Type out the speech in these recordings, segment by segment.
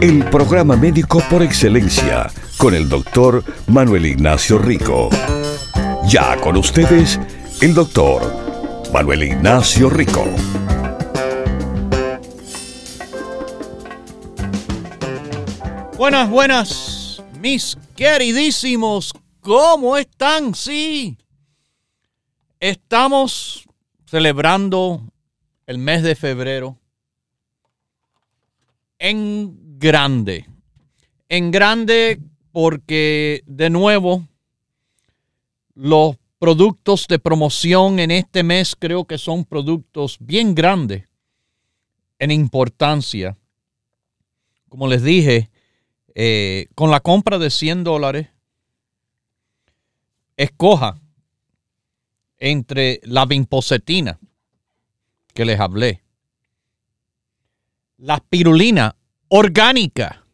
El programa médico por excelencia con el doctor Manuel Ignacio Rico. Ya con ustedes, el doctor Manuel Ignacio Rico. Buenas, buenas, mis queridísimos, ¿cómo están? Sí, estamos celebrando el mes de febrero en grande. En grande porque de nuevo los productos de promoción en este mes creo que son productos bien grandes en importancia. Como les dije, eh, con la compra de 100 dólares, escoja entre la vimpocetina que les hablé, la pirulina orgánica,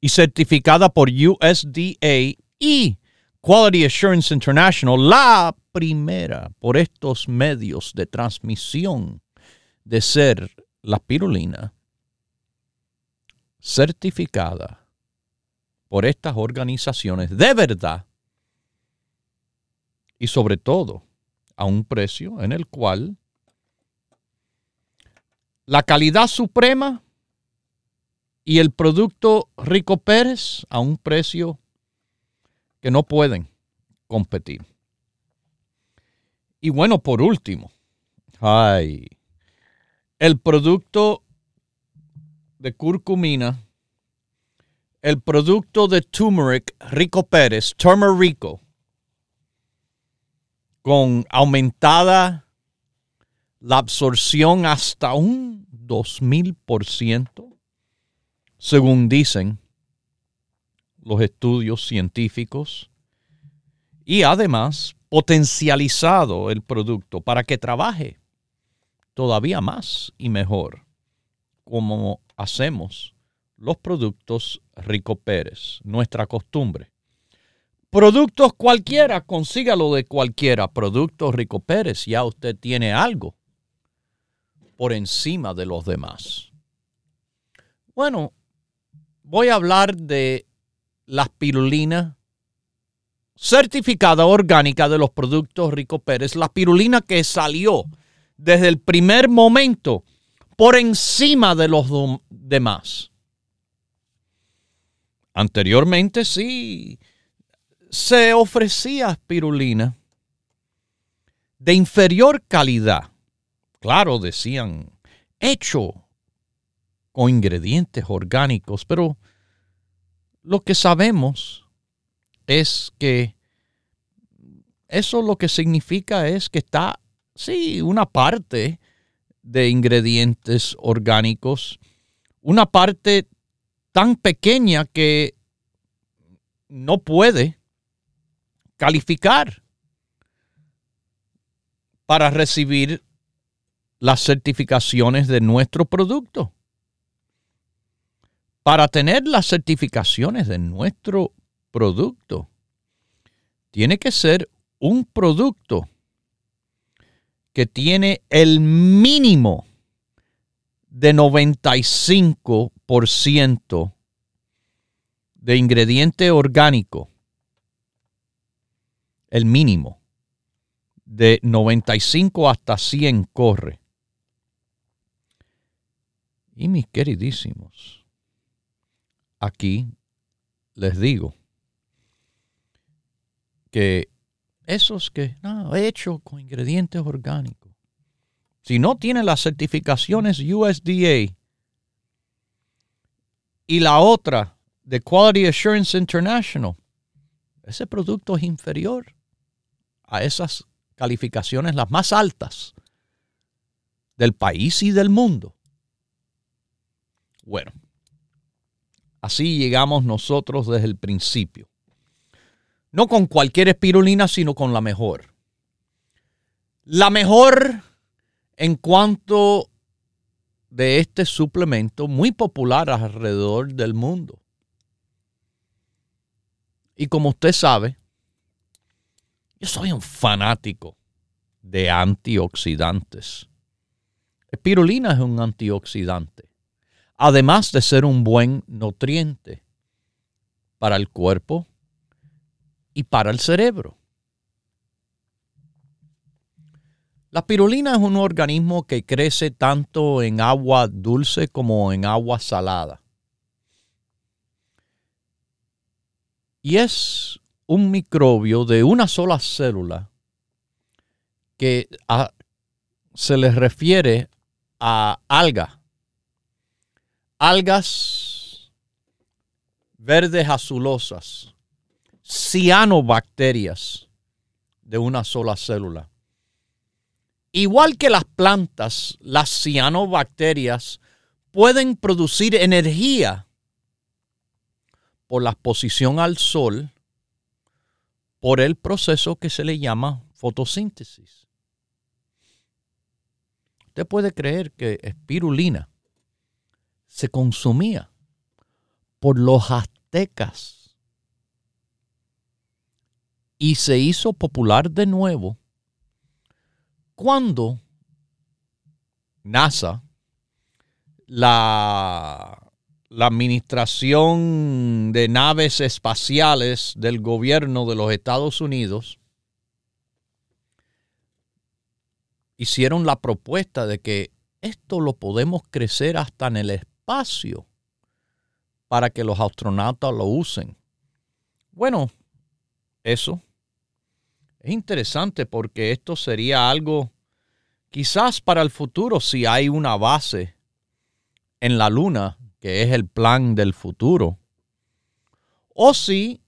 y certificada por USDA y Quality Assurance International, la primera por estos medios de transmisión de ser la pirulina certificada por estas organizaciones de verdad y sobre todo a un precio en el cual la calidad suprema y el producto Rico Pérez a un precio que no pueden competir. Y bueno, por último, ay, el producto de curcumina, el producto de turmeric Rico Pérez, Turmerico, con aumentada la absorción hasta un 2000%, según dicen los estudios científicos, y además potencializado el producto para que trabaje todavía más y mejor, como hacemos los productos Rico Pérez, nuestra costumbre. Productos cualquiera, consígalo de cualquiera. Productos Rico Pérez, ya usted tiene algo por encima de los demás. Bueno, voy a hablar de la pirulina certificada orgánica de los productos Rico Pérez, la pirulina que salió desde el primer momento por encima de los demás. Anteriormente sí se ofrecía pirulina de inferior calidad. Claro, decían, hecho con ingredientes orgánicos, pero lo que sabemos es que eso lo que significa es que está, sí, una parte de ingredientes orgánicos, una parte tan pequeña que no puede calificar para recibir las certificaciones de nuestro producto para tener las certificaciones de nuestro producto, tiene que ser un producto que tiene el mínimo de 95% de ingrediente orgánico. El mínimo de 95 hasta 100 corre. Y mis queridísimos, aquí les digo que esos que no, hecho con ingredientes orgánicos, si no tienen las certificaciones USDA y la otra de Quality Assurance International, ese producto es inferior a esas calificaciones las más altas del país y del mundo. Bueno, Así llegamos nosotros desde el principio. No con cualquier espirulina, sino con la mejor. La mejor en cuanto de este suplemento muy popular alrededor del mundo. Y como usted sabe, yo soy un fanático de antioxidantes. Espirulina es un antioxidante, además de ser un buen nutriente para el cuerpo y para el cerebro. La espirulina es un organismo que crece tanto en agua dulce como en agua salada. Y es un microbio de una sola célula que se le refiere a alga. Algas verdes azulosas, cianobacterias de una sola célula. Igual que las plantas, las cianobacterias pueden producir energía por la exposición al sol por el proceso que se le llama fotosíntesis. Usted puede creer que espirulina se consumía por los aztecas. Y se hizo popular de nuevo cuando NASA, la la administración de naves espaciales del gobierno de los Estados Unidos hicieron la propuesta de que esto lo podemos crecer hasta en el espacio para que los astronautas lo usen. Bueno, eso es interesante porque esto sería algo quizás para el futuro si hay una base en la luna que es el plan del futuro. O si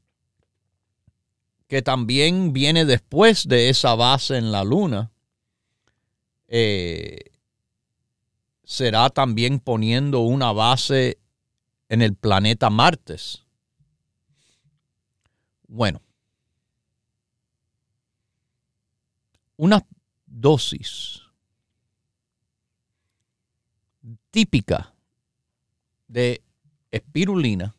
que también viene después de esa base en la luna, eh, será también poniendo una base en el planeta Martes. Bueno, una dosis típica de espirulina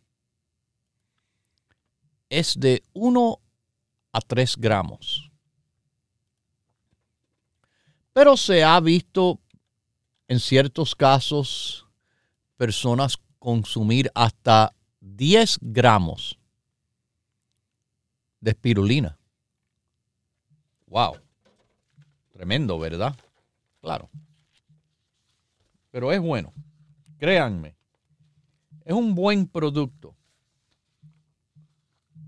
es de 1 a 3 gramos. Pero se ha visto en ciertos casos personas consumir hasta 10 gramos de espirulina. Wow. Tremendo, ¿verdad? Claro. Pero es bueno. Créanme. Es un buen producto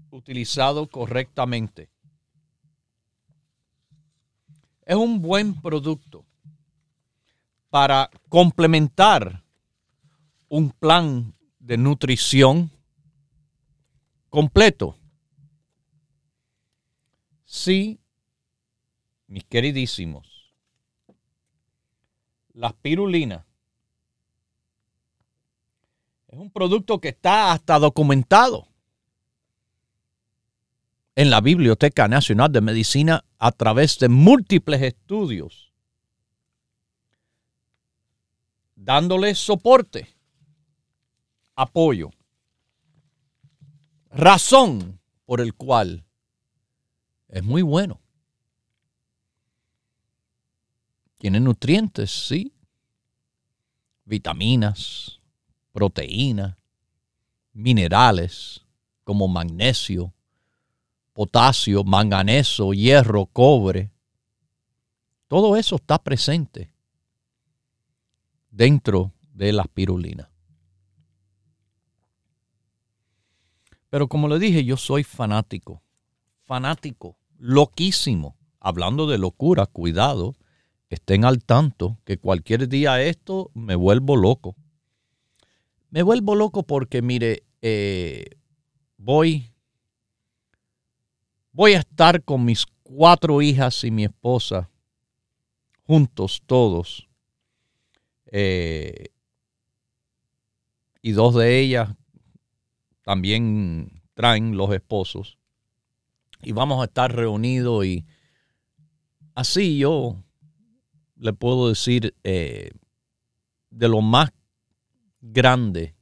utilizado correctamente. Es un buen producto para complementar un plan de nutrición completo. Sí, mis queridísimos, la espirulina es un producto que está hasta documentado en la Biblioteca Nacional de Medicina a través de múltiples estudios, dándole soporte, apoyo, razón por el cual es muy bueno. Tiene nutrientes, sí, vitaminas, proteínas, minerales como magnesio, potasio, manganeso, hierro, cobre. Todo eso está presente dentro de la espirulina. Pero como le dije, yo soy fanático, fanático, loquísimo. Hablando de locura, cuidado, estén al tanto que cualquier día esto me vuelvo loco. Me vuelvo loco porque, mire, eh, voy, voy a estar con mis cuatro hijas y mi esposa, juntos todos. Eh, y dos de ellas también traen los esposos y vamos a estar reunidos y así yo le puedo decir eh, de lo más grande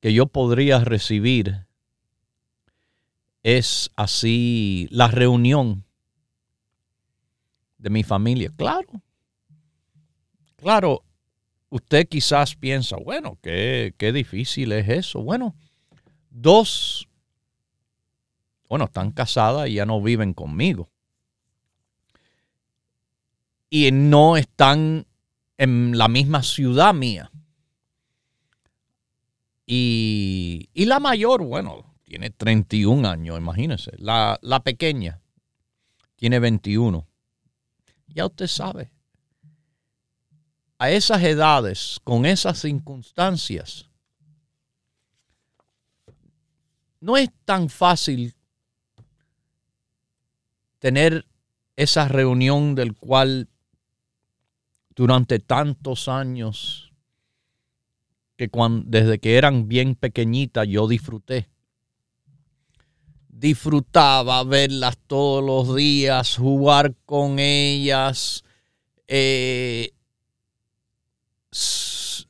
que yo podría recibir es así la reunión de mi familia. Claro, claro, usted quizás piensa, bueno, qué, qué difícil es eso. Bueno, dos, bueno, están casadas y ya no viven conmigo. Y no están en la misma ciudad mía. Y, y la mayor, bueno, tiene 31 años, imagínense. La, la pequeña tiene 21. Ya usted sabe. A esas edades, con esas circunstancias, no es tan fácil tener esa reunión del cual durante tantos años que cuando, desde que eran bien pequeñitas yo disfruté. Disfrutaba verlas todos los días, jugar con ellas, eh,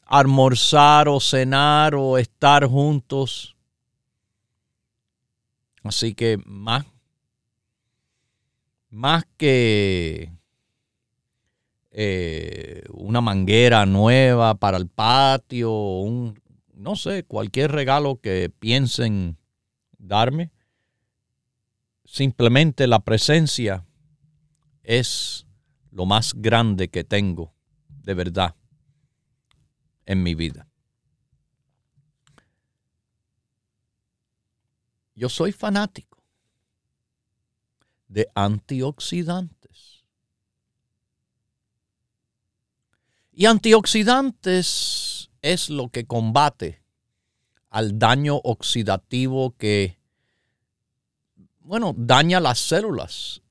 almorzar o cenar o estar juntos. Así que más, más que eh, una manguera nueva para el patio, un, no sé, cualquier regalo que piensen darme. Simplemente la presencia es lo más grande que tengo, de verdad, en mi vida. Yo soy fanático de antioxidantes. Y antioxidantes es lo que combate al daño oxidativo que, bueno, daña las células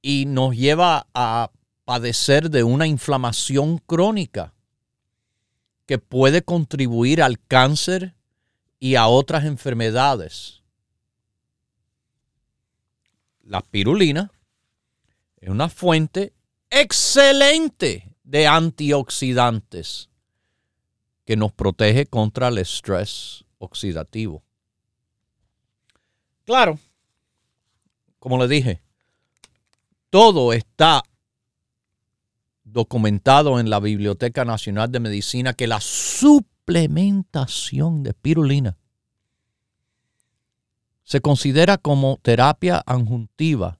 y nos lleva a padecer de una inflamación crónica que puede contribuir al cáncer y a otras enfermedades. La pirulina es una fuente excelente de antioxidantes que nos protege contra el estrés oxidativo. Claro, como le dije, todo está documentado en la Biblioteca Nacional de Medicina que la suplementación de pirulina se considera como terapia adjuntiva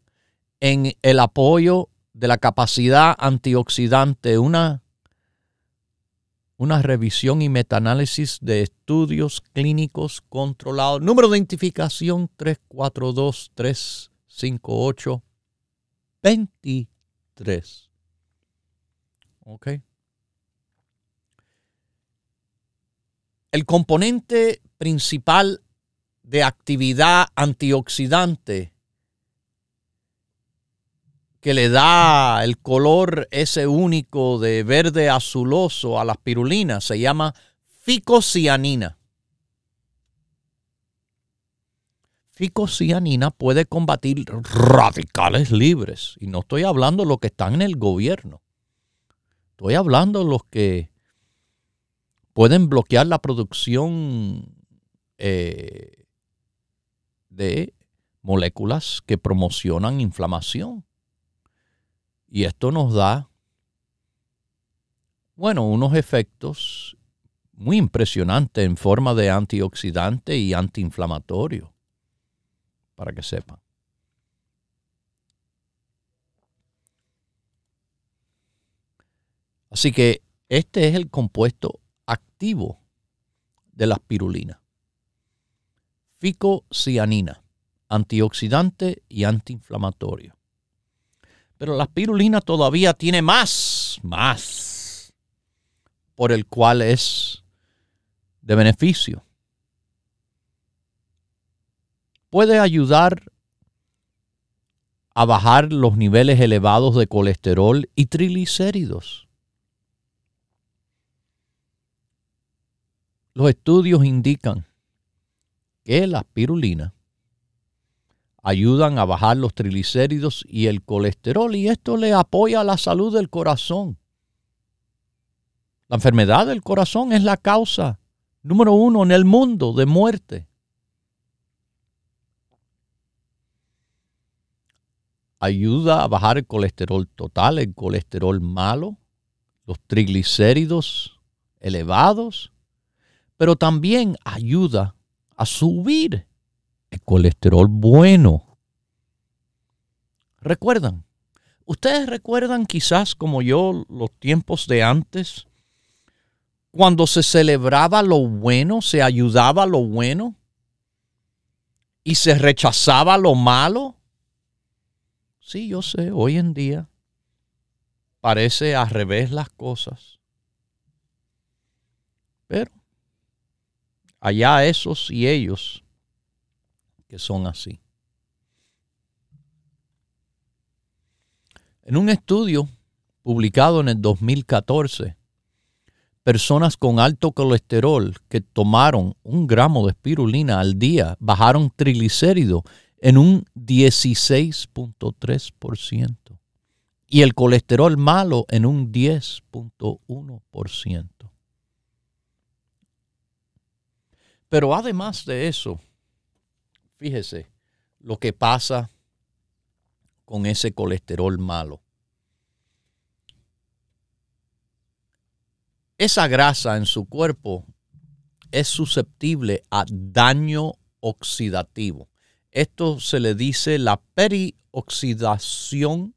en el apoyo de la capacidad antioxidante, una, una revisión y metaanálisis de estudios clínicos controlados. Número de identificación 342-358-23. ¿Ok? El componente principal de actividad antioxidante que le da el color ese único de verde azuloso a las pirulinas se llama ficocianina. Ficocianina puede combatir radicales libres. Y no estoy hablando de los que están en el gobierno. Estoy hablando de los que pueden bloquear la producción eh, de moléculas que promocionan inflamación. Y esto nos da, bueno, unos efectos muy impresionantes en forma de antioxidante y antiinflamatorio, para que sepan. Así que este es el compuesto activo de la espirulina. Ficocianina, antioxidante y antiinflamatorio. Pero la espirulina todavía tiene más, más, por el cual es de beneficio. Puede ayudar a bajar los niveles elevados de colesterol y triglicéridos. Los estudios indican que la espirulina ayudan a bajar los triglicéridos y el colesterol y esto le apoya la salud del corazón. La enfermedad del corazón es la causa número uno en el mundo de muerte. Ayuda a bajar el colesterol total, el colesterol malo, los triglicéridos elevados, pero también ayuda a subir el colesterol bueno. ¿Recuerdan? ¿Ustedes recuerdan quizás como yo los tiempos de antes? Cuando se celebraba lo bueno, se ayudaba lo bueno y se rechazaba lo malo. Sí, yo sé, hoy en día parece al revés las cosas. Pero allá esos y ellos que son así. En un estudio publicado en el 2014, personas con alto colesterol que tomaron un gramo de espirulina al día bajaron triglicéridos en un 16.3% y el colesterol malo en un 10.1%. Pero además de eso, fíjese lo que pasa con ese colesterol malo. Esa grasa en su cuerpo es susceptible a daño oxidativo. Esto se le dice la perioxidación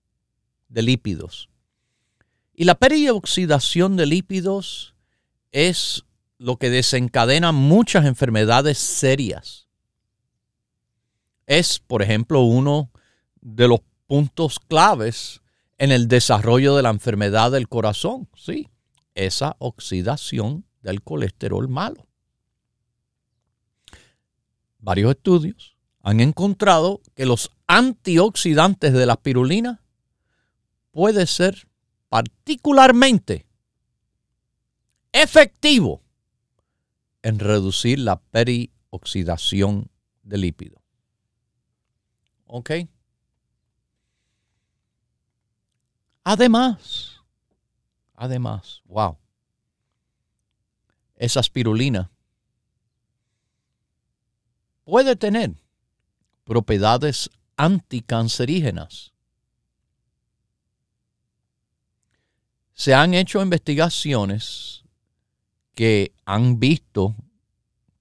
de lípidos. Y la perioxidación de lípidos es lo que desencadena muchas enfermedades serias. Es, por ejemplo, uno de los puntos claves en el desarrollo de la enfermedad del corazón, sí, esa oxidación del colesterol malo. Varios estudios han encontrado que los antioxidantes de la espirulina puede ser particularmente efectivo en reducir la perioxidación de lípido. ¿Ok? Además, además, wow, esa espirulina puede tener propiedades anticancerígenas. Se han hecho investigaciones que han visto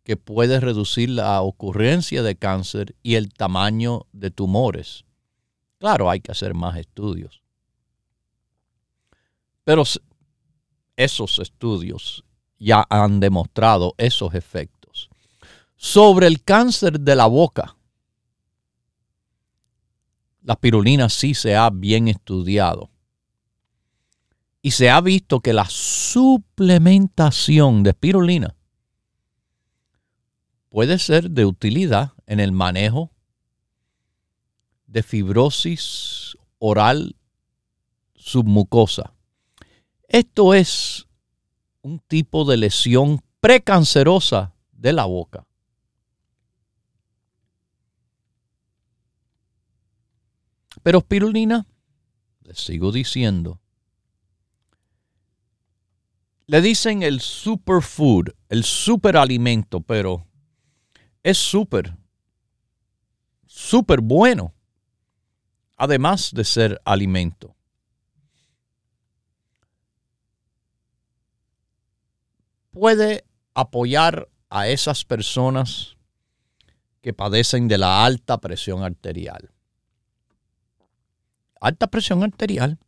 que puede reducir la ocurrencia de cáncer y el tamaño de tumores. Claro, hay que hacer más estudios. Pero esos estudios ya han demostrado esos efectos. Sobre el cáncer de la boca, la pirulina sí se ha bien estudiado. Y se ha visto que la suplementación de espirulina puede ser de utilidad en el manejo de fibrosis oral submucosa. Esto es un tipo de lesión precancerosa de la boca. Pero espirulina, les sigo diciendo, le dicen el superfood, el superalimento, pero es súper, súper bueno, además de ser alimento. Puede apoyar a esas personas que padecen de la alta presión arterial. Alta presión arterial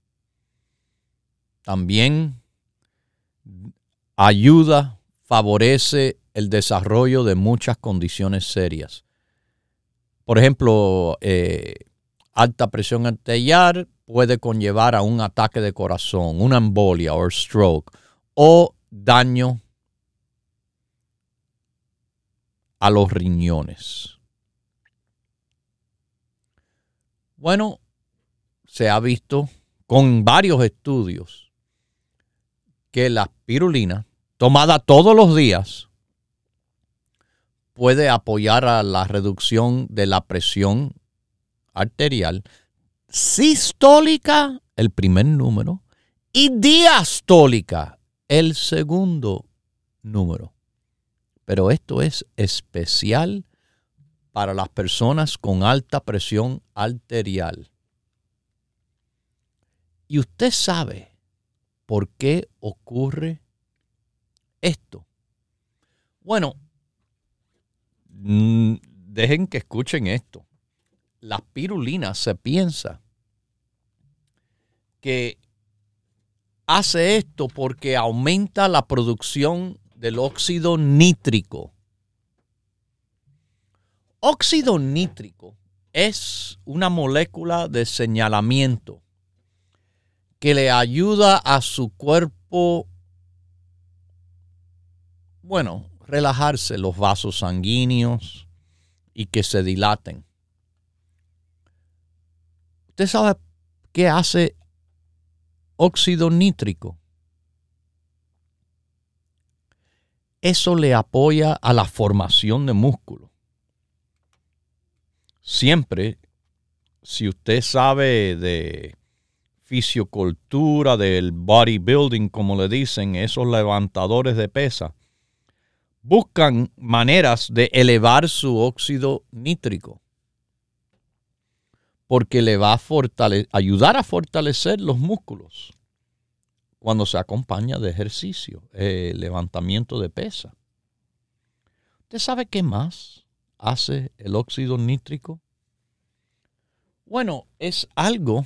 también ayuda, favorece el desarrollo de muchas condiciones serias. Por ejemplo, eh, alta presión arterial puede conllevar a un ataque de corazón, una embolia o stroke o daño a los riñones. Bueno, se ha visto con varios estudios que la espirulina, tomada todos los días, puede apoyar a la reducción de la presión arterial, sistólica, el primer número, y diastólica, el segundo número. Pero esto es especial para las personas con alta presión arterial. Y usted sabe por qué ocurre esto. Bueno, mm, dejen que escuchen esto. La pirulina se piensa que hace esto porque aumenta la producción del óxido nítrico. Óxido nítrico es una molécula de señalamiento que le ayuda a su cuerpo, bueno, relajarse los vasos sanguíneos y que se dilaten. ¿Usted sabe qué hace óxido nítrico? Eso le apoya a la formación de músculo. Siempre, si usted sabe de fisiocultura, del bodybuilding, como le dicen, esos levantadores de pesa, buscan maneras de elevar su óxido nítrico porque le va a ayudar a fortalecer los músculos cuando se acompaña de ejercicio, eh, levantamiento de pesa. ¿Usted sabe qué más hace el óxido nítrico? Bueno, es algo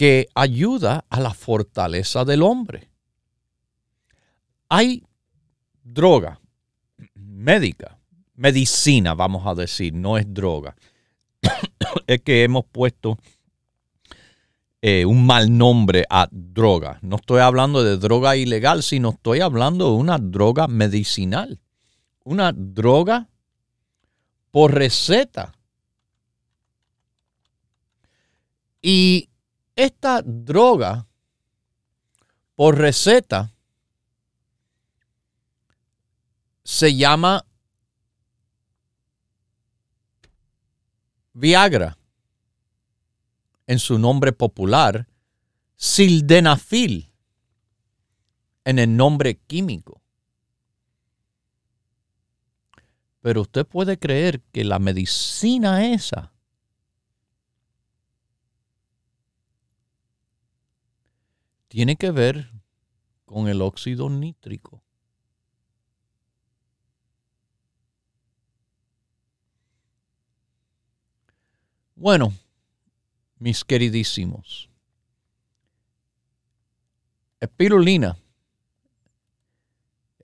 que ayuda a la fortaleza del hombre. Hay droga médica, medicina, vamos a decir, no es droga. es que hemos puesto eh, un mal nombre a droga. No estoy hablando de droga ilegal, sino estoy hablando de una droga medicinal. Una droga por receta. Y esta droga por receta se llama Viagra. En su nombre popular, sildenafil en el nombre químico. Pero usted puede creer que la medicina esa tiene que ver con el óxido nítrico. Bueno, mis queridísimos, espirulina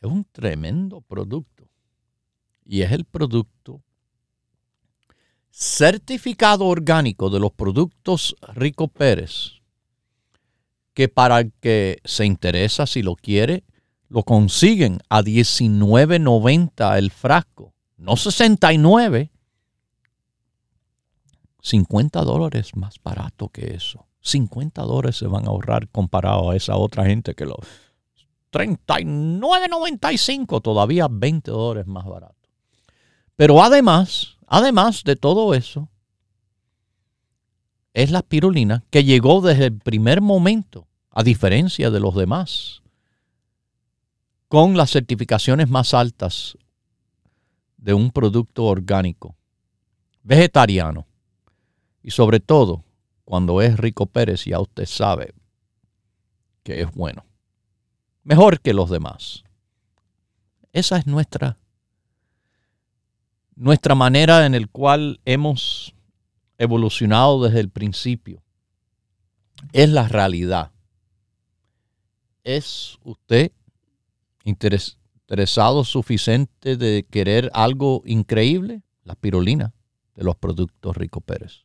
es un tremendo producto y es el producto certificado orgánico de los productos Rico Pérez que para el que se interesa, si lo quiere, lo consiguen a $19.90 el frasco, no 69, 50 dólares más barato que eso. 50 dólares se van a ahorrar comparado a esa otra gente que lo 39.95, todavía 20 dólares más barato. Pero además, además de todo eso, es la espirulina que llegó desde el primer momento, a diferencia de los demás, con las certificaciones más altas de un producto orgánico, vegetariano y sobre todo cuando es Rico Pérez ya usted sabe que es bueno, mejor que los demás. Esa es nuestra nuestra manera en el cual hemos evolucionado desde el principio. Es la realidad. ¿Es usted interesado suficiente de querer algo increíble? La pirulina de los productos Rico Pérez.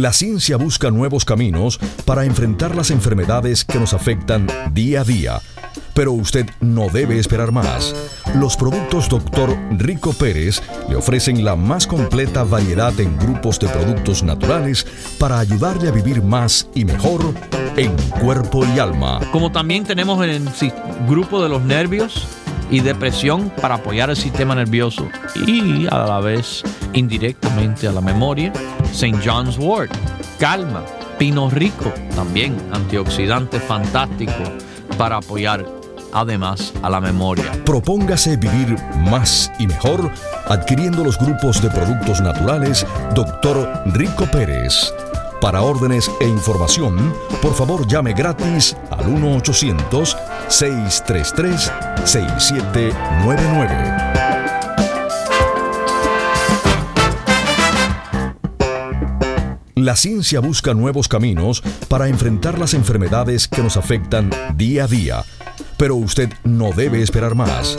La ciencia busca nuevos caminos para enfrentar las enfermedades que nos afectan día a día pero usted no debe esperar más. Los productos Dr. Rico Pérez le ofrecen la más completa variedad en grupos de productos naturales para ayudarle a vivir más y mejor en cuerpo y alma. Como también tenemos el grupo de los nervios y depresión para apoyar el sistema nervioso y a la vez indirectamente a la memoria. St. John's Wort, calma, pino rico, también antioxidante fantástico para apoyar además a la memoria. Propóngase vivir más y mejor adquiriendo los grupos de productos naturales Dr. Rico Pérez. Para órdenes e información, por favor llame gratis al 1-800-633-6799. La ciencia busca nuevos caminos para enfrentar las enfermedades que nos afectan día a día pero usted no debe esperar más.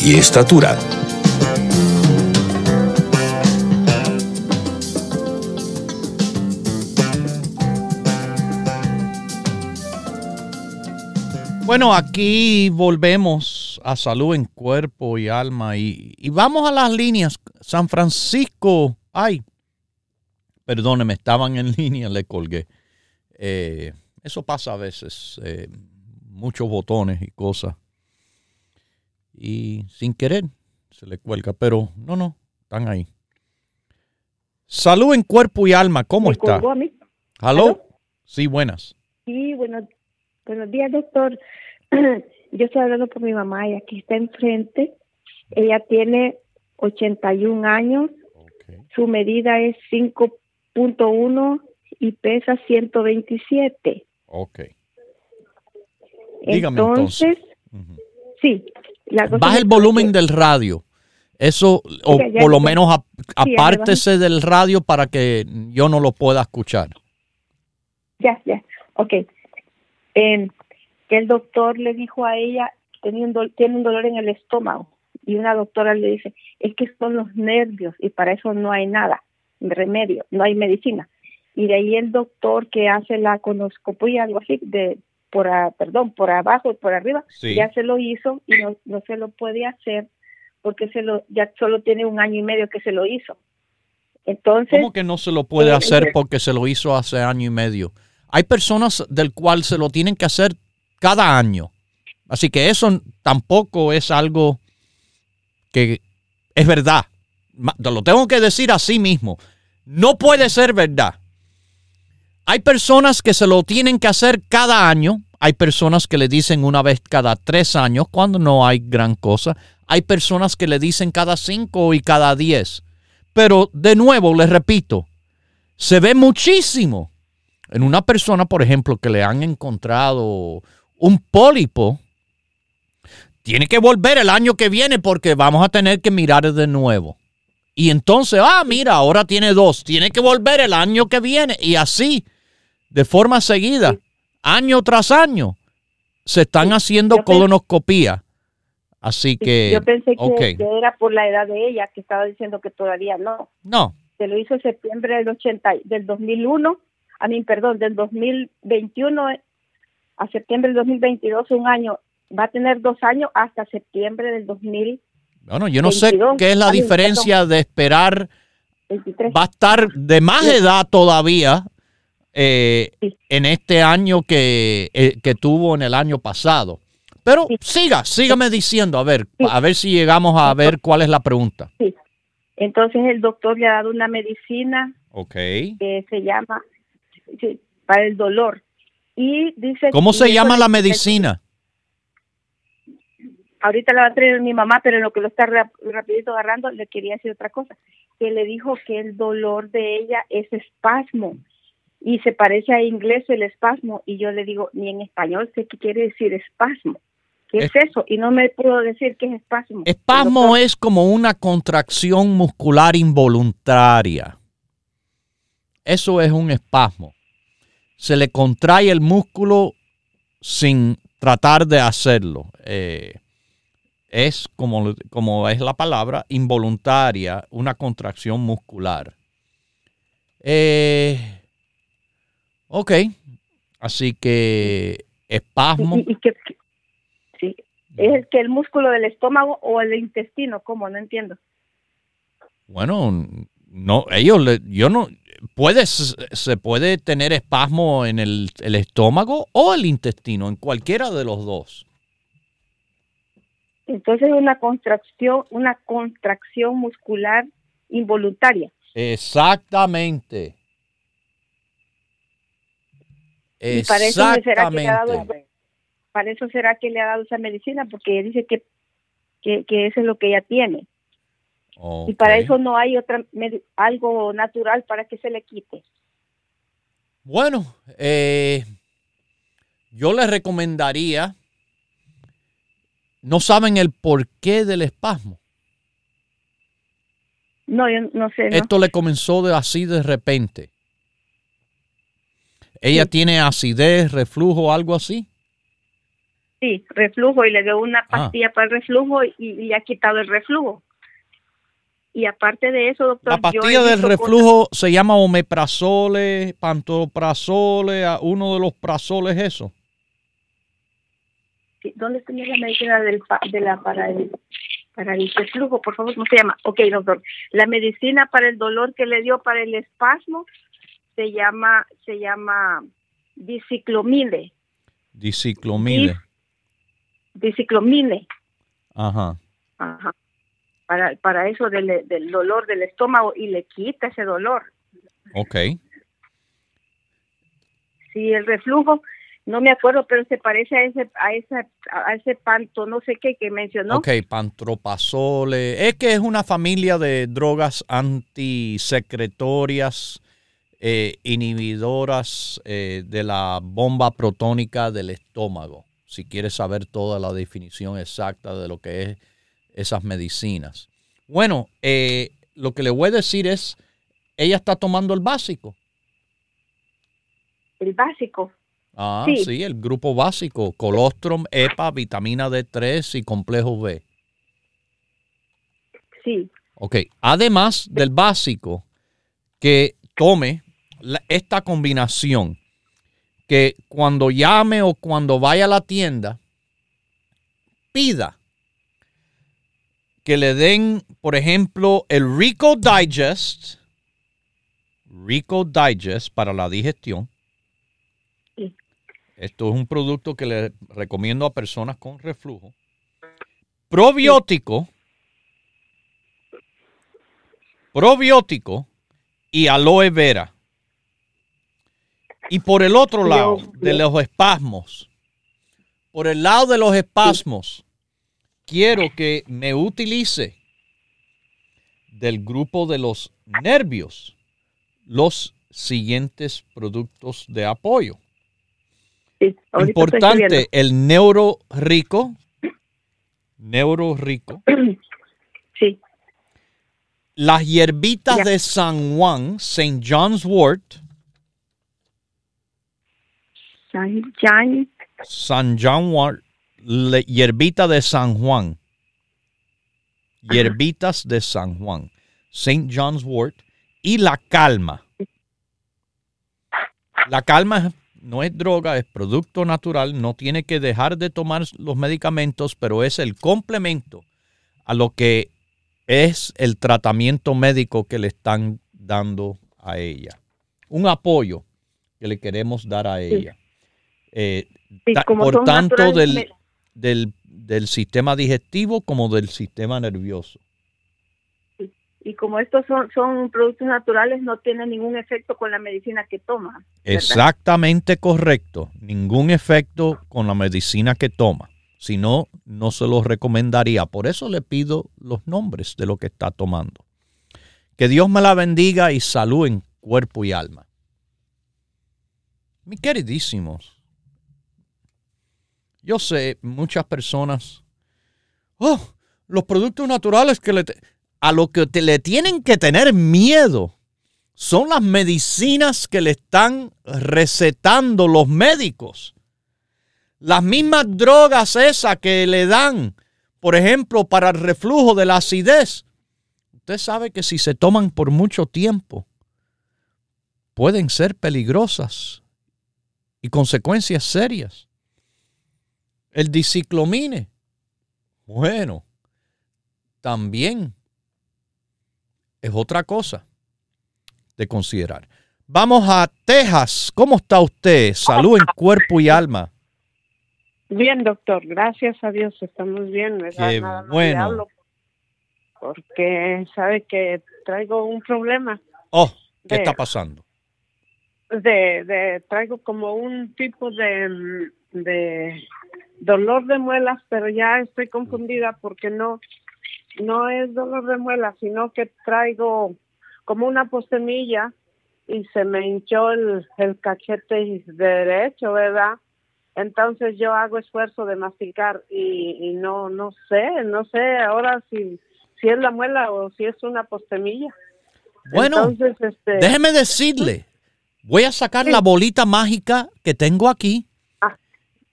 y estatura. Bueno, aquí volvemos a salud en cuerpo y alma y, vamos a las líneas. San Francisco, ay, perdóneme, estaban en línea, le colgué. Eh, eso pasa a veces, eh, muchos botones y cosas. Y sin querer se le cuelga, pero no, no, están ahí. Salud en cuerpo y alma, ¿cómo está? ¿Aló? Sí, buenas. Sí, buenos Buenos días, doctor. Yo estoy hablando con mi mamá y aquí está enfrente. Ella tiene 81 años. Su medida es 5.1 y pesa 127. Ok. Dígame entonces. Sí. Baja el volumen del radio. Eso, o por lo menos apártese del radio para que yo no lo pueda escuchar. Ya, ya. Ok que el doctor le dijo a ella, tenía un tiene un dolor en el estómago, y una doctora le dice, es que son los nervios y para eso no hay nada, remedio, no hay medicina. Y de ahí el doctor que hace la conoscopía, algo así, de por perdón, por abajo y por arriba, ya se lo hizo y no, no se lo puede hacer porque se lo ya solo tiene un año y medio que se lo hizo. Entonces, ¿Cómo que no se lo puede eh, hacer porque se lo hizo hace año y medio? Hay personas del cual se lo tienen que hacer cada año. Así que eso tampoco es algo que es verdad. Lo tengo que decir así mismo. No puede ser verdad. Hay personas que se lo tienen que hacer cada año. Hay personas que le dicen una vez cada tres años cuando no hay gran cosa. Hay personas que le dicen cada cinco y cada diez. Pero de nuevo, les repito, se ve muchísimo en una persona, por ejemplo, que le han encontrado un pólipo, tiene que volver el año que viene porque vamos a tener que mirar de nuevo. Y entonces, ah, mira, ahora tiene dos, tiene que volver el año que viene. Y así, de forma seguida, año tras año, se están haciendo colonoscopía. Así que. Yo pensé que, era por la edad de ella, que estaba diciendo que todavía no. No. Se lo hizo en septiembre del, 80, del 2001 a mí, perdón, del 2021 a septiembre del 2022, un año, va a tener dos años hasta septiembre del 2022. Bueno, yo no sé qué es la diferencia de esperar. Va a estar de más edad todavía eh, en este año que, eh, que tuvo en el año pasado. Pero siga, sígame diciendo, a ver, a ver si llegamos a ver cuál es la pregunta. Entonces el doctor le ha dado una medicina okay. que se llama para el dolor. Y dice ¿Cómo se llama la medicina? Ahorita la va a traer mi mamá, pero en lo que lo está rapidito agarrando, le quería decir otra cosa. Que le dijo que el dolor de ella es espasmo y se parece a inglés el espasmo y yo le digo, ni en español sé qué quiere decir espasmo. ¿Qué es, eso? Y no me puedo decir qué es espasmo. Espasmo es como una contracción muscular involuntaria. Eso es un espasmo se le contrae el músculo sin tratar de hacerlo. Eh, es como, como, es la palabra, involuntaria, una contracción muscular. Eh, ok, así que espasmo. sí, es que el músculo del estómago o el intestino, ¿cómo? No entiendo. Bueno, no, ellos, yo no, puede, se puede tener espasmo en el, estómago o el intestino, en cualquiera de los dos. Entonces una contracción, una contracción muscular involuntaria. Exactamente. Exactamente. Para eso, será que le ha dado esa medicina, porque dice que, que, que eso es lo que ella tiene. Y para eso no hay otra algo natural para que se le quite. Bueno, eh, yo le recomendaría no saben el porqué del espasmo. No, yo no sé. Esto le comenzó de así de repente. ¿Ella tiene acidez, reflujo, algo así? Sí, reflujo y le dio una ah. pastilla para el reflujo y, le ha quitado el reflujo. Y aparte de eso, doctor. La pastilla del reflujo se llama omeprazole, pantoprazole, uno de los prazoles, eso. ¿Dónde tenía la medicina del, de la, para, el, para el reflujo? Por favor, ¿cómo se llama? Ok, doctor. La medicina para el dolor que le dio para el espasmo se llama, se llama diciclomile. Diciclomile. Diciclomile. Ajá. Ajá. Para, para eso del, del dolor del estómago y le quita ese dolor. Ok. Sí, el reflujo, no me acuerdo, pero se parece a ese, a esa, a ese panto, no sé qué que mencionó. Ok, pantropazole. Es que es una familia de drogas antisecretorias eh, inhibidoras eh, de la bomba protónica del estómago, si quieres saber toda la definición exacta de lo que es esas medicinas. Bueno, eh, lo que le voy a decir es, ella está tomando el básico. El básico. Ah, sí, el grupo básico, colostrum, EPA, vitamina D3 y complejo B. Sí. Ok, además del básico, que tome esta combinación que cuando llame o cuando vaya a la tienda, pida que le den, por ejemplo, el Rico Digest, Rico Digest para la digestión. Esto es un producto que le recomiendo a personas con reflujo. Probiótico. Probiótico y aloe vera. Y por el otro lado, de los espasmos, por el lado de los espasmos, quiero que me utilice del grupo de los nervios los siguientes productos de apoyo. Importante, el neuro rico. Neuro rico. Sí. Las hierbitas de San Juan, St. John's Wort San Juan. San hierbita de San Juan. Hierbitas de San Juan. St. John's Wort. Y la calma. La calma no es droga, es producto natural. No tiene que dejar de tomar los medicamentos, pero es el complemento a lo que es el tratamiento médico que le están dando a ella. Un apoyo que le queremos dar a ella. Eh, por tanto del, del, sistema digestivo como del sistema nervioso. Y como estos son, son productos naturales, no tienen ningún efecto con la medicina que toma. Exactamente correcto. Ningún efecto con la medicina que toma. Si no, no se los recomendaría. Por eso le pido los nombres de lo que está tomando. Que Dios me la bendiga y salud en cuerpo y alma. Mis queridísimos, yo sé, muchas personas, oh, los productos naturales que le a lo que le tienen que tener miedo son las medicinas que le están recetando los médicos. Las mismas drogas esas que le dan, por ejemplo, para el reflujo de la acidez. Usted sabe que si se toman por mucho tiempo, pueden ser peligrosas y consecuencias serias. El diciclomine. Bueno, también es otra cosa de considerar. Vamos a Texas. ¿Cómo está usted? Salud en cuerpo y alma. Bien, doctor. Gracias a Dios estamos bien. Qué bueno. porque sabe que traigo un problema. Oh, ¿qué está pasando? De, de, traigo como un tipo de, de dolor de muelas, pero ya estoy confundida porque no, no es dolor de muelas, sino que traigo como una postemilla y se me hinchó el, el cachete derecho, ¿verdad? entonces yo hago esfuerzo de masticar y, no no sé, no sé ahora si si es la muela o si es una postemilla. Bueno, este, déjeme decirle, voy a sacar la bolita mágica que tengo aquí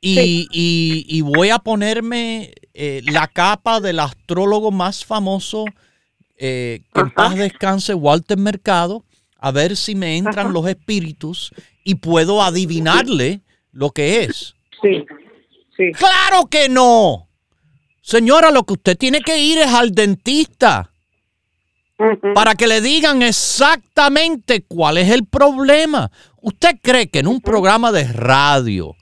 y, y, voy a ponerme eh, la capa del astrólogo más famoso, eh, que en paz descanse, Walter Mercado, a ver si me entran los espíritus y puedo adivinarle lo que es. Sí, sí. Claro que no. Señora, lo que usted tiene que ir es al dentista para que le digan exactamente cuál es el problema. ¿Usted cree que en un programa de radio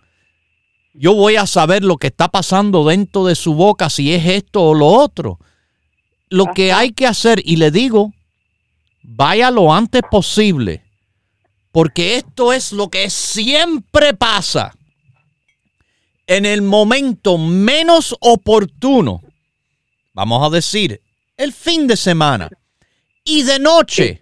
yo voy a saber lo que está pasando dentro de su boca, si es esto o lo otro? Lo que hay que hacer, y le digo, vaya lo antes posible, porque esto es lo que siempre pasa. En el momento menos oportuno, vamos a decir, el fin de semana y de noche,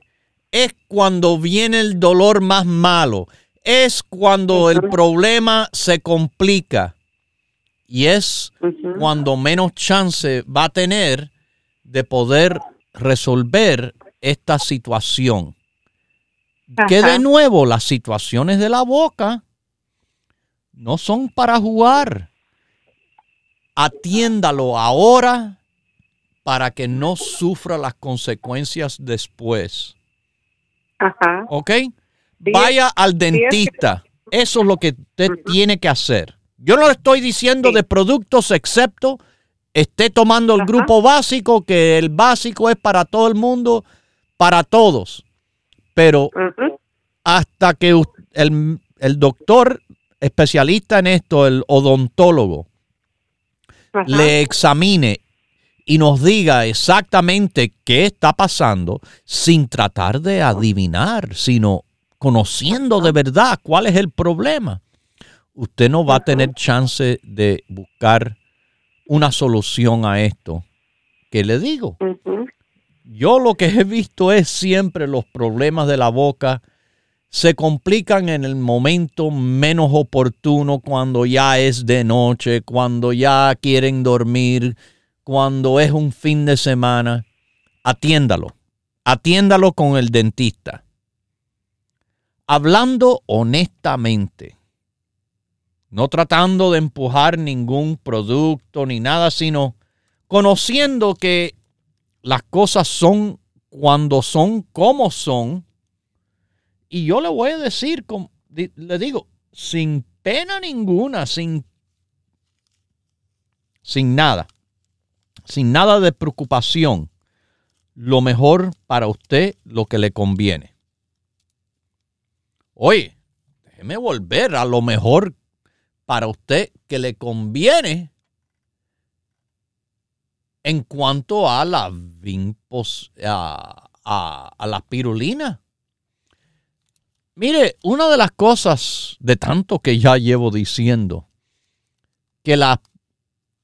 es cuando viene el dolor más malo, es cuando el problema se complica y es cuando menos chance va a tener de poder resolver esta situación. Que de nuevo las situaciones de la boca no son para jugar. Atiéndalo ahora para que no sufra las consecuencias después. Ajá. ¿Ok? Vaya al dentista. Eso es lo que usted tiene que hacer. Yo no le estoy diciendo de productos excepto esté tomando el grupo básico, que el básico es para todo el mundo para todos. Pero hasta que el, doctor especialista en esto, el odontólogo, le examine y nos diga exactamente qué está pasando sin tratar de adivinar, sino conociendo de verdad cuál es el problema, usted no va a tener chance de buscar una solución a esto. ¿Qué le digo? Yo lo que he visto es siempre los problemas de la boca se complican en el momento menos oportuno, cuando ya es de noche, cuando ya quieren dormir, cuando es un fin de semana. Atiéndalo. Atiéndalo con el dentista. Hablando honestamente, no tratando de empujar ningún producto ni nada, sino conociendo que las cosas son cuando son como son. Y yo le voy a decir, le digo, sin pena ninguna, sin, sin nada, sin nada de preocupación, lo mejor para usted, lo que le conviene. Oye, déjeme volver a lo mejor para usted que le conviene en cuanto a la a, pirulina. Mire, una de las cosas de tanto que ya llevo diciendo, que la,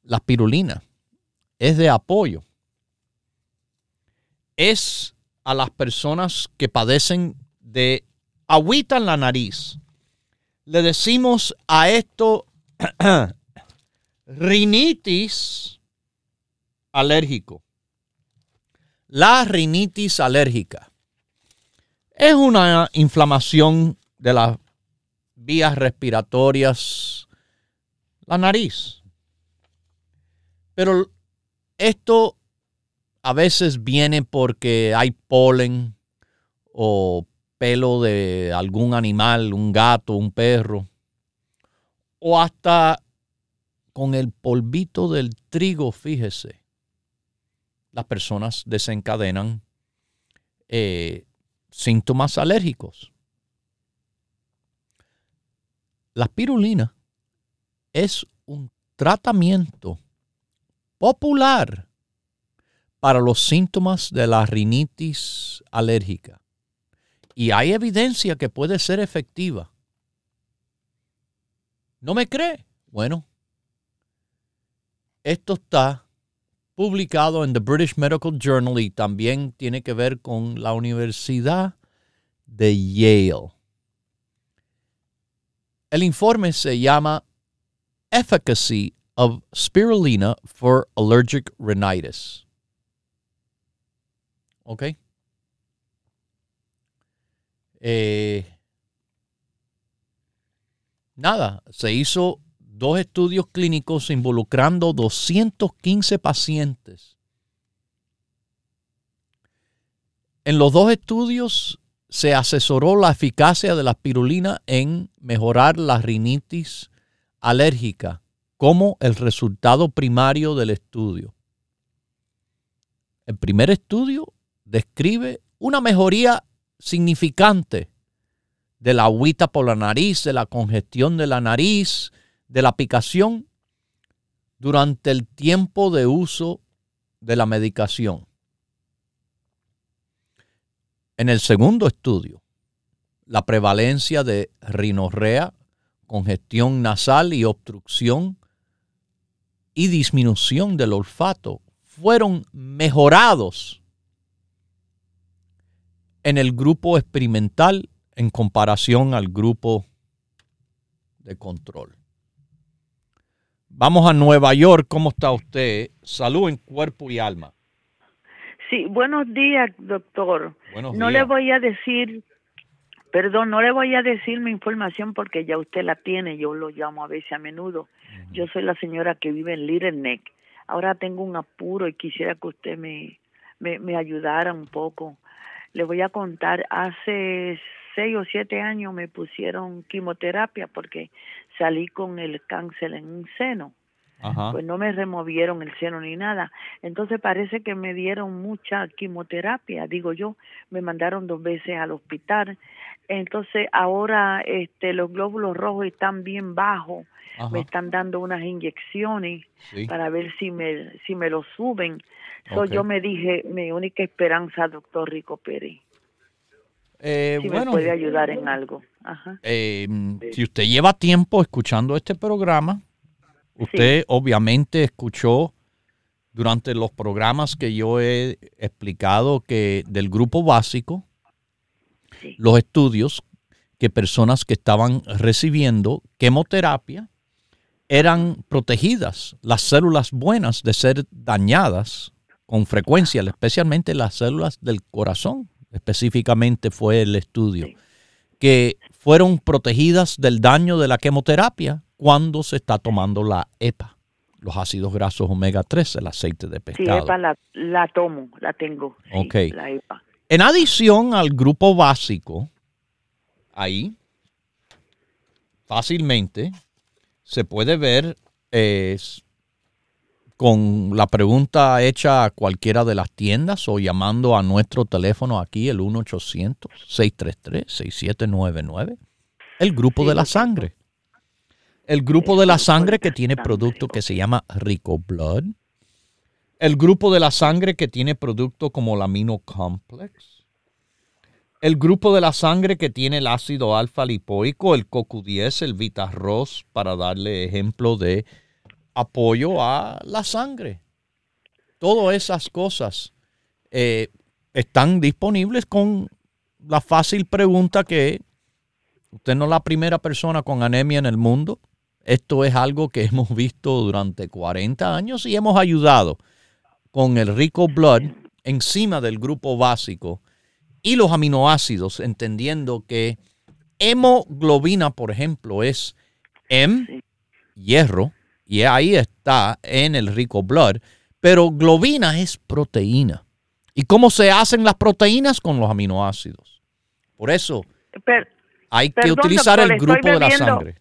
la pirulina es de apoyo, es a las personas que padecen de agüita en la nariz. Le decimos a esto rinitis alérgico. La rinitis alérgica es una inflamación de las vías respiratorias, la nariz. Pero esto a veces viene porque hay polen o pelo de algún animal, un gato, un perro, o hasta con el polvito del trigo, fíjese las personas desencadenan eh, síntomas alérgicos. La espirulina es un tratamiento popular para los síntomas de la rinitis alérgica. Y hay evidencia que puede ser efectiva. ¿No me cree? Bueno, esto está publicado en The British Medical Journal y también tiene que ver con la Universidad de Yale. El informe se llama efficacy of spirulina for allergic rhinitis. ¿Ok? Eh, nada, se hizo dos estudios clínicos involucrando 215 pacientes. En los dos estudios se asesoró la eficacia de la espirulina en mejorar la rinitis alérgica como el resultado primario del estudio. El primer estudio describe una mejoría significante de la agüita por la nariz, de la congestión de la nariz, de la picación durante el tiempo de uso de la medicación. En el segundo estudio, la prevalencia de rinorrea, congestión nasal y obstrucción y disminución del olfato fueron mejorados en el grupo experimental en comparación al grupo de control. Vamos a Nueva York. ¿Cómo está usted? Salud en cuerpo y alma. Sí, buenos días, doctor. Buenos no días. le voy a decir, perdón, no le voy a decir mi información porque ya usted la tiene, yo lo llamo a veces a menudo. Yo soy la señora que vive en Little Neck. Ahora tengo un apuro y quisiera que usted me, me, me ayudara un poco. Le voy a contar, hace seis o siete años me pusieron quimioterapia porque salí con el cáncer en un seno Ajá. pues no me removieron el seno ni nada. Entonces parece que me dieron mucha quimioterapia, digo yo, me mandaron dos veces al hospital. Entonces ahora este los glóbulos rojos están bien bajos, Ajá. me están dando unas inyecciones Sí. para ver si me si me lo suben. So, yo me dije, mi única esperanza, doctor Rico Pérez, Eh, si bueno, me puede ayudar en algo. Ajá. eh, si usted lleva tiempo escuchando este programa, usted obviamente escuchó durante los programas que yo he explicado que del grupo básico, Sí. los estudios que personas que estaban recibiendo quimioterapia eran protegidas, las células buenas de ser dañadas con frecuencia, especialmente las células del corazón, específicamente fue el estudio, que fueron protegidas del daño de la quimioterapia cuando se está tomando la EPA, los ácidos grasos omega 3, el aceite de Sí, pescado. EPA la, la tomo, la tengo. sí, Ok. La EPA. En adición al grupo básico, ahí fácilmente se puede ver eh, s- con la pregunta hecha a cualquiera de las tiendas o llamando a nuestro teléfono aquí, el 1-800-633-6799, el grupo de la sangre. El grupo de la sangre que tiene producto que se llama Rico Blood. El grupo de la sangre que tiene producto como el amino complex. El grupo de la sangre que tiene el ácido alfa lipoico, el CoQ10, el Vitarros, para darle ejemplo de apoyo a la sangre. Todas esas cosas eh, están disponibles con la fácil pregunta que usted no es la primera persona con anemia en el mundo. Esto es algo que hemos visto durante 40 años y hemos ayudado con el rico blood encima del grupo básico y los aminoácidos, entendiendo que hemoglobina, por ejemplo, es M, hierro, y ahí está en el rico blood, pero globina es proteína. ¿Y cómo se hacen las proteínas con los aminoácidos? Por eso Per- hay que utilizar doctor, el grupo de la sangre.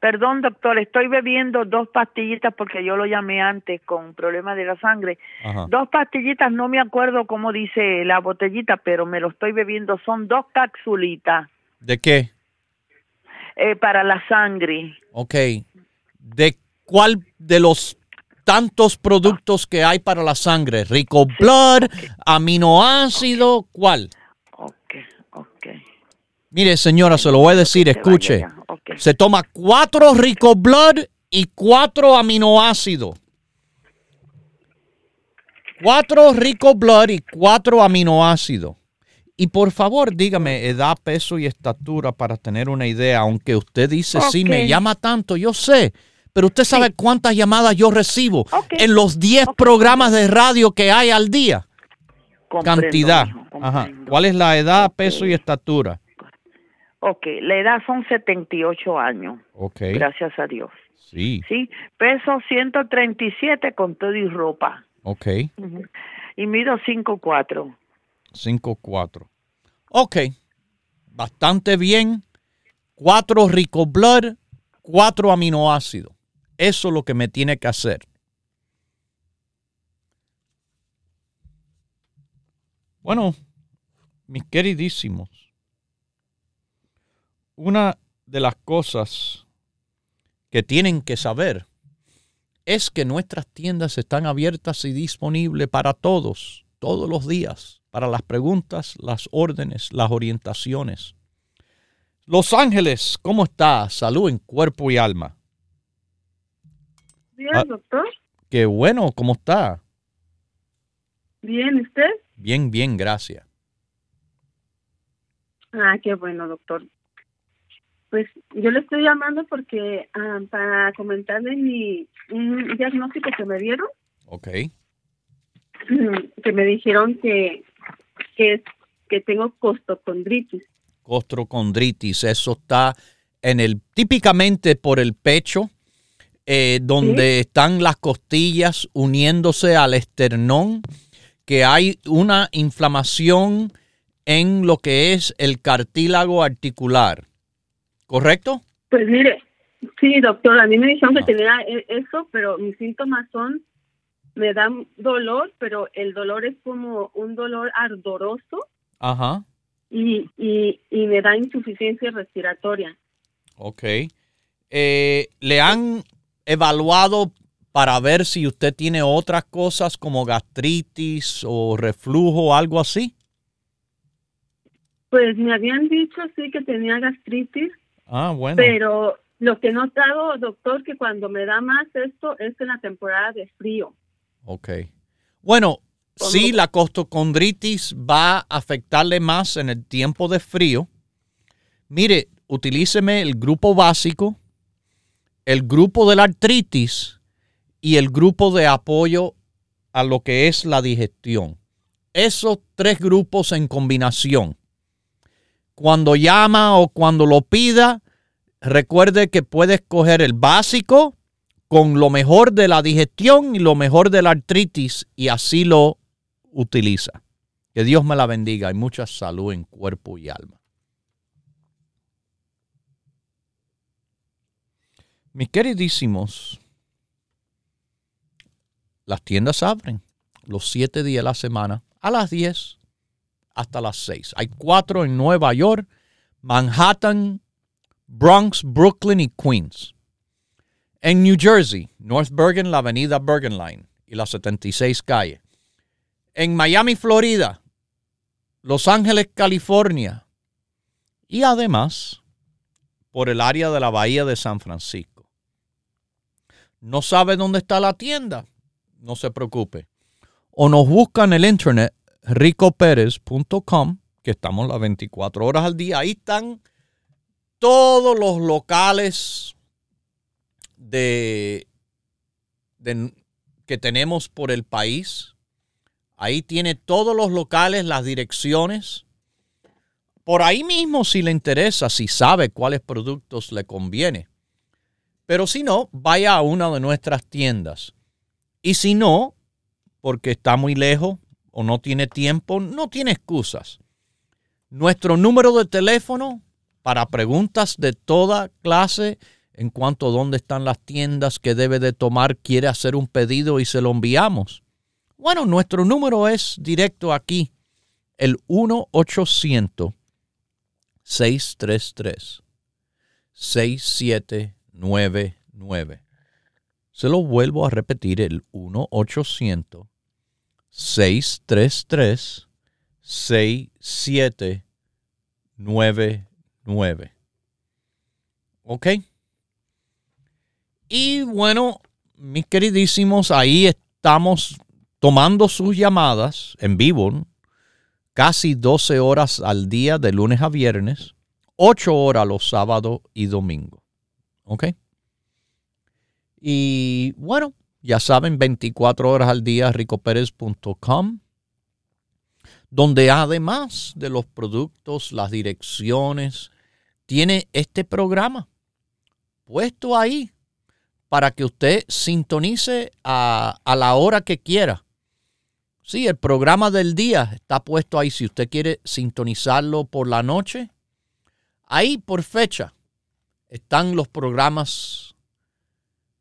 Perdón, doctor, estoy bebiendo dos pastillitas porque yo lo llamé antes con problemas de la sangre. Ajá. Dos pastillitas, no me acuerdo cómo dice la botellita, pero me lo estoy bebiendo. Son dos capsulitas ¿De qué? eh, para la sangre. Ok. ¿De cuál de los tantos productos que hay para la sangre? Rico Blood, aminoácido, ¿cuál? Ok, ok. Mire, señora, se lo voy a decir, escuche. Se toma cuatro Rico Blood y cuatro aminoácidos. Cuatro Rico Blood y cuatro aminoácidos. Y por favor, dígame edad, peso y estatura para tener una idea. Aunque usted dice, sí, me llama tanto, yo sé. Pero usted sabe cuántas llamadas yo recibo Ok. en los 10 Ok. programas de radio que hay al día. Comprendo, Cantidad. mijo, Ajá. ¿Cuál es la edad, Ok. peso y estatura? Ok, la edad son 78 años, Ok. gracias a Dios. Sí. Sí, peso 137 con todo y ropa. Ok. Ujú. Y mido 5'4". 5-4. Ok. Bastante bien. Cuatro rico blood, cuatro aminoácidos. Eso es lo que me tiene que hacer. Bueno, mis queridísimos, una de las cosas que tienen que saber es que nuestras tiendas están abiertas y disponibles para todos, todos los días, para las preguntas, las órdenes, las orientaciones. Los Ángeles, ¿cómo está? Salud en cuerpo y alma. Bien, Ah. doctor. Qué bueno, ¿cómo está? Bien, ¿usted? Bien, bien, gracias. Ah, qué bueno, doctor. Pues yo le estoy llamando porque ah, para comentarle mi un diagnóstico que me dieron, Ok, que me dijeron que que que tengo costocondritis. costrocondritis, eso está en el, típicamente por el pecho, eh, donde están las costillas uniéndose al esternón, que hay una inflamación en lo que es el cartílago articular. ¿Correcto? Pues mire, sí, doctor, a mí me dijeron que Ah. tenía e- eso, pero mis síntomas son me dan dolor, pero el dolor es como un dolor ardoroso Ajá. y, y, y me da insuficiencia respiratoria. Ok. Eh, ¿Le han evaluado para ver si usted tiene otras cosas como gastritis o reflujo o algo así? Pues me habían dicho sí que tenía gastritis, Ah, bueno. pero lo que he notado, doctor, que cuando me da más esto es en la temporada de frío. Ok. Bueno, ¿Cómo? sí, la costocondritis va a afectarle más en el tiempo de frío. Mire, utilíceme el grupo básico, el grupo de la artritis y el grupo de apoyo a lo que es la digestión. Esos tres grupos en combinación. Cuando llama o cuando lo pida, recuerde que puede escoger el básico con lo mejor de la digestión y lo mejor de la artritis y así lo utiliza. Que Dios me la bendiga y mucha salud en cuerpo y alma. Mis queridísimos, las tiendas abren los siete días de la semana a las 10 hasta las 6. Hay cuatro en Nueva York, Manhattan, Bronx, Brooklyn y Queens. En New Jersey, North Bergen, la avenida Bergen Line y la 76 calle. En Miami, Florida, Los Ángeles, California. Y además, por el área de la bahía de San Francisco. ¿No sabe dónde está la tienda? No se preocupe. O nos busca en el internet ricoperez.com, que estamos las 24 horas al día. Ahí están todos los locales de, de- que tenemos por el país. Ahí tiene todos los locales, las direcciones. Por ahí mismo si le interesa, si sabe cuáles productos le conviene. Pero si no, vaya a una de nuestras tiendas. Y si no, porque está muy lejos o no tiene tiempo, no tiene excusas. Nuestro número de teléfono para preguntas de toda clase en cuanto a dónde están las tiendas que debe de tomar, quiere hacer un pedido y se lo enviamos. Bueno, nuestro número es directo aquí, el 1-800-633-6799. Se lo vuelvo a repetir, el 1-800-633-6799. ¿Ok? Y bueno, mis queridísimos, ahí estamos tomando sus llamadas en vivo, casi 12 horas al día de lunes a viernes, 8 horas los sábados y domingos. ¿Ok? Y bueno, ya saben, 24 horas al día, ricoperez.com, donde además de los productos, las direcciones, tiene este programa puesto ahí para que usted sintonice a, a la hora que quiera. Sí, el programa del día está puesto ahí. Si usted quiere sintonizarlo por la noche, ahí por fecha están los programas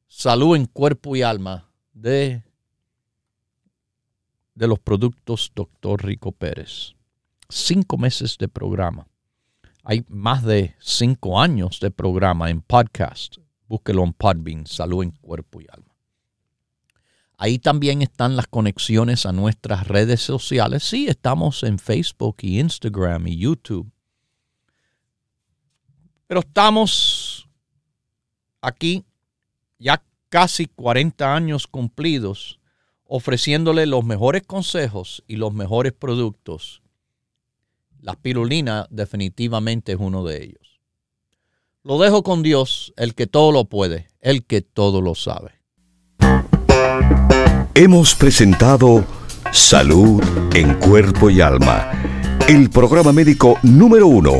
Salud en Cuerpo y Alma de, de los productos Dr. Rico Pérez. Cinco meses de programa. Hay más de cinco años de programa en podcast. Búsquelo en Podbean, Salud en Cuerpo y Alma. Ahí también están las conexiones a nuestras redes sociales. Sí, estamos en Facebook y Instagram y YouTube. Pero estamos aquí ya casi 40 años cumplidos ofreciéndole los mejores consejos y los mejores productos la pirulina definitivamente es uno de ellos. Lo dejo con Dios, el que todo lo puede, el que todo lo sabe. Hemos presentado Salud en Cuerpo y Alma, el programa médico número uno